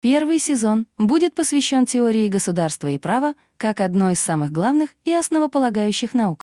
Первый сезон будет посвящен теории государства и права как одной из самых главных и основополагающих наук.